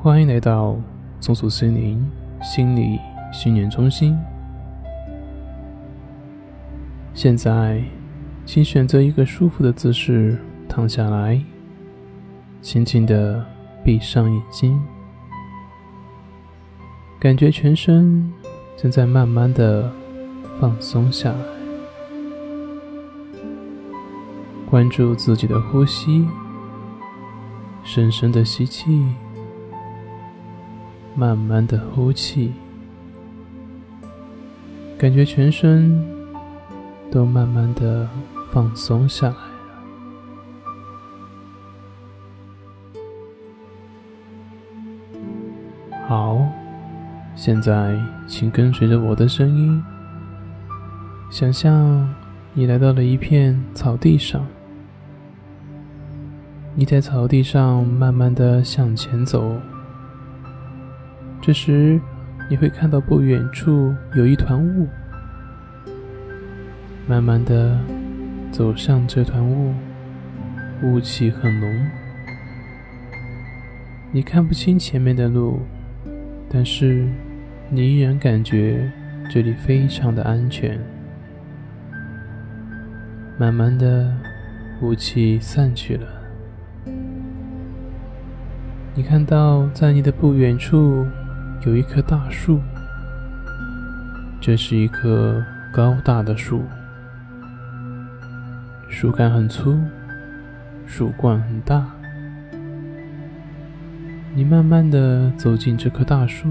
欢迎来到松鼠森林心理训练中心。现在，请选择一个舒服的姿势躺下来，轻轻的闭上眼睛，感觉全身正在慢慢的放松下来，关注自己的呼吸。深深的吸气，慢慢的呼气，感觉全身都慢慢的放松下来了。好，现在请跟随着我的声音，想象你来到了一片草地上。你在草地上慢慢的向前走，这时你会看到不远处有一团雾，慢慢的走向这团雾，雾气很浓，你看不清前面的路，但是你依然感觉这里非常的安全。慢慢的，雾气散去了。你看到，在你的不远处有一棵大树，这是一棵高大的树，树干很粗，树冠很大。你慢慢的走进这棵大树，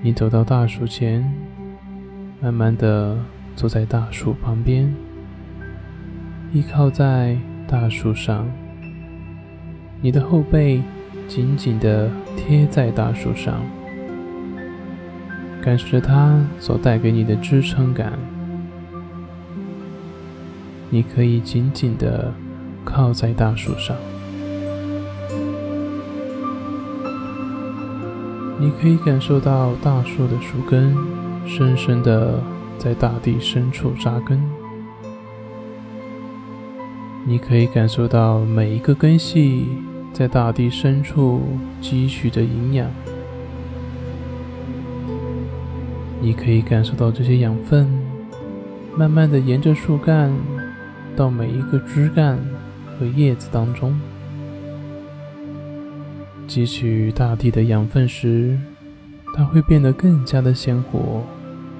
你走到大树前，慢慢的坐在大树旁边，依靠在大树上。你的后背紧紧地贴在大树上，感受着它所带给你的支撑感。你可以紧紧地靠在大树上，你可以感受到大树的树根深深地在大地深处扎根，你可以感受到每一个根系。在大地深处汲取着营养，你可以感受到这些养分，慢慢的沿着树干到每一个枝干和叶子当中。汲取大地的养分时，它会变得更加的鲜活，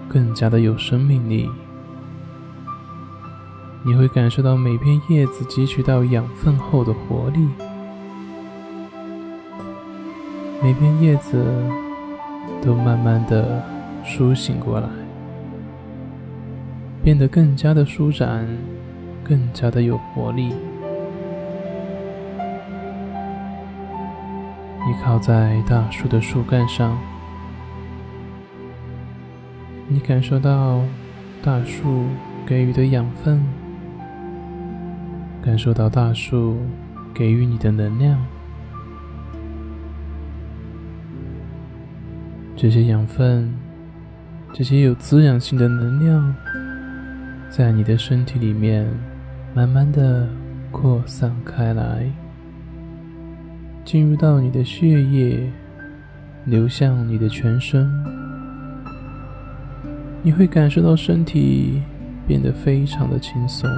更加的有生命力。你会感受到每片叶子汲取到养分后的活力。每片叶子都慢慢的苏醒过来，变得更加的舒展，更加的有活力。你靠在大树的树干上，你感受到大树给予的养分，感受到大树给予你的能量。这些养分，这些有滋养性的能量，在你的身体里面慢慢的扩散开来，进入到你的血液，流向你的全身。你会感受到身体变得非常的轻松，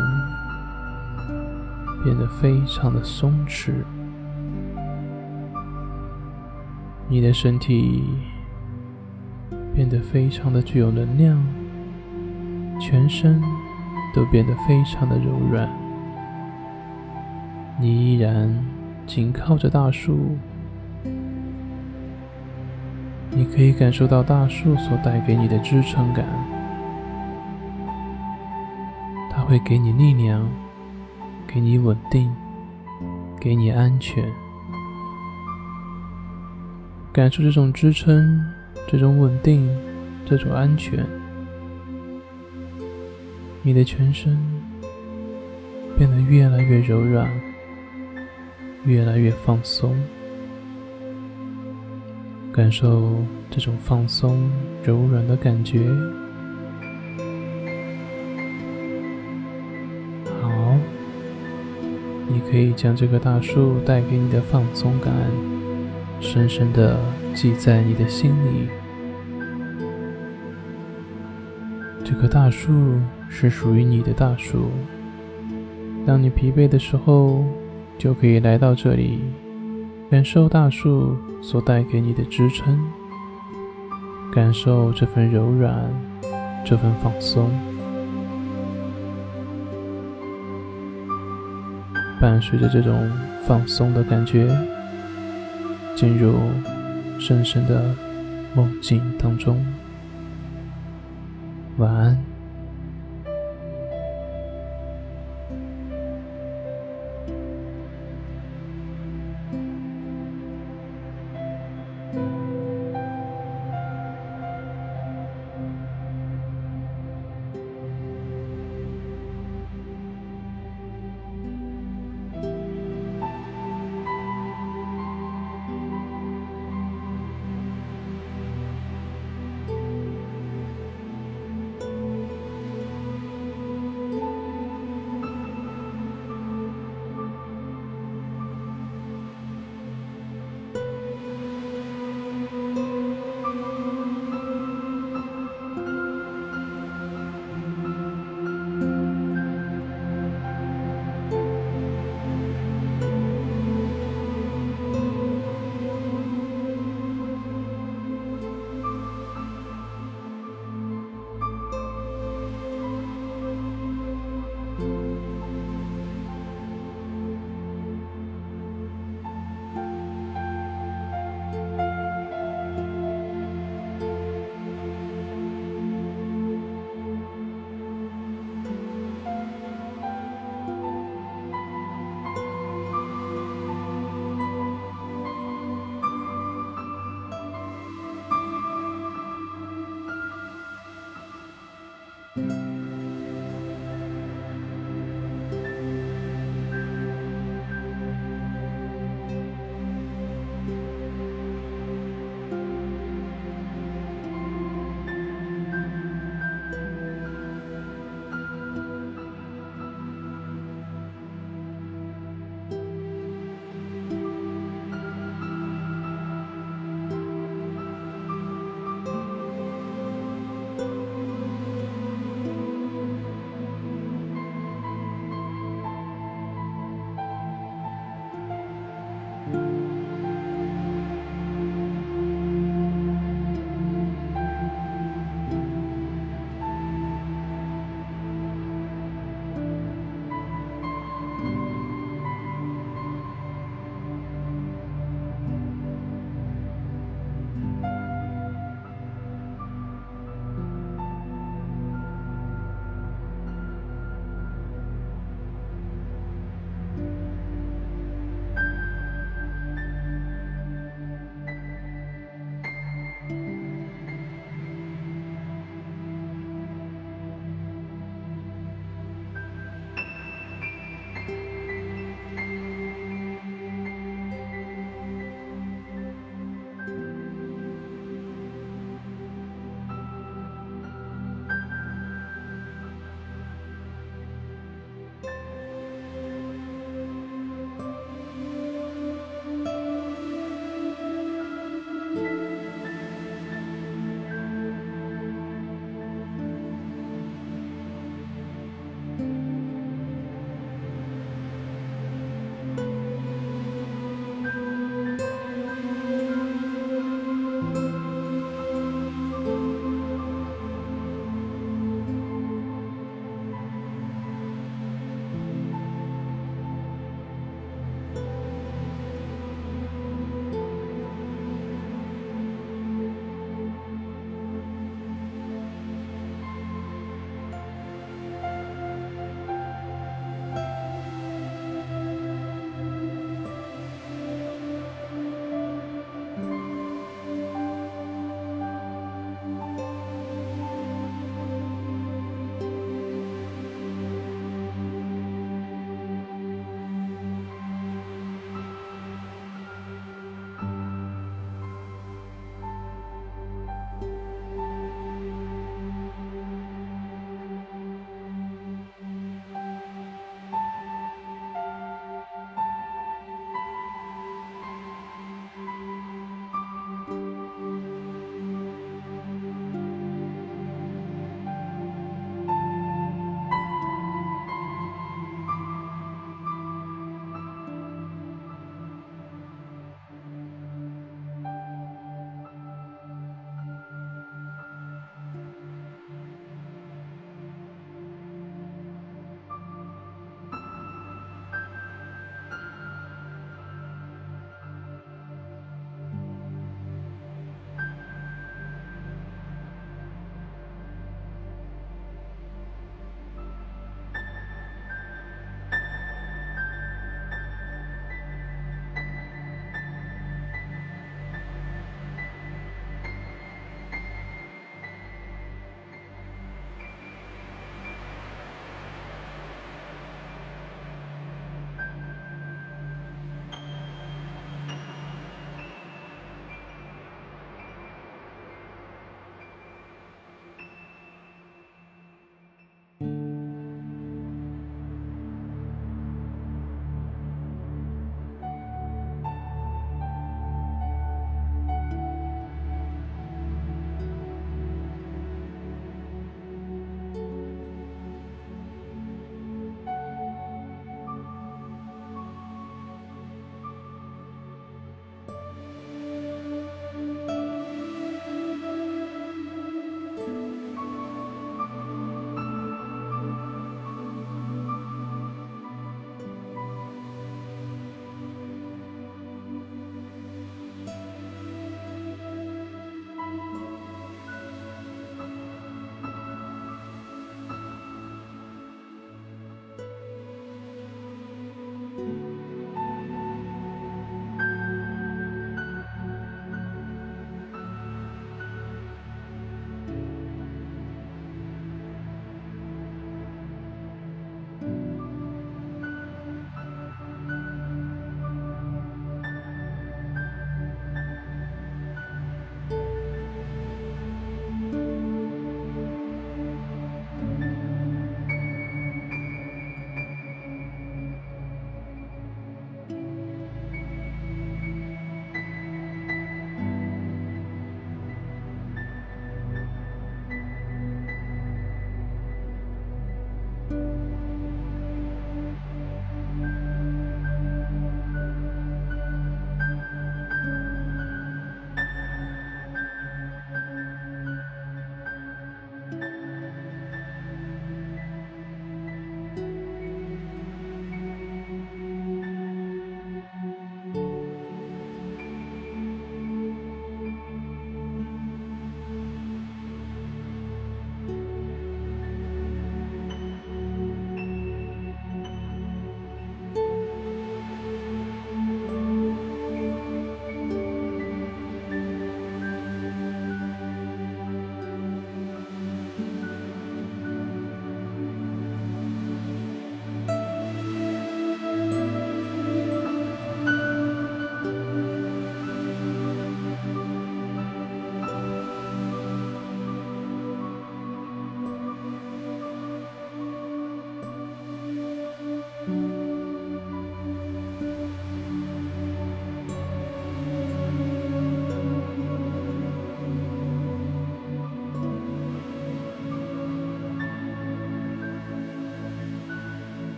变得非常的松弛，你的身体。变得非常的具有能量，全身都变得非常的柔软。你依然紧靠着大树，你可以感受到大树所带给你的支撑感，它会给你力量，给你稳定，给你安全。感受这种支撑。这种稳定，这种安全，你的全身变得越来越柔软，越来越放松。感受这种放松、柔软的感觉。好，你可以将这棵大树带给你的放松感，深深的记在你的心里。这棵大树是属于你的大树。当你疲惫的时候，就可以来到这里，感受大树所带给你的支撑，感受这份柔软，这份放松。伴随着这种放松的感觉，进入深深的梦境当中。晚安。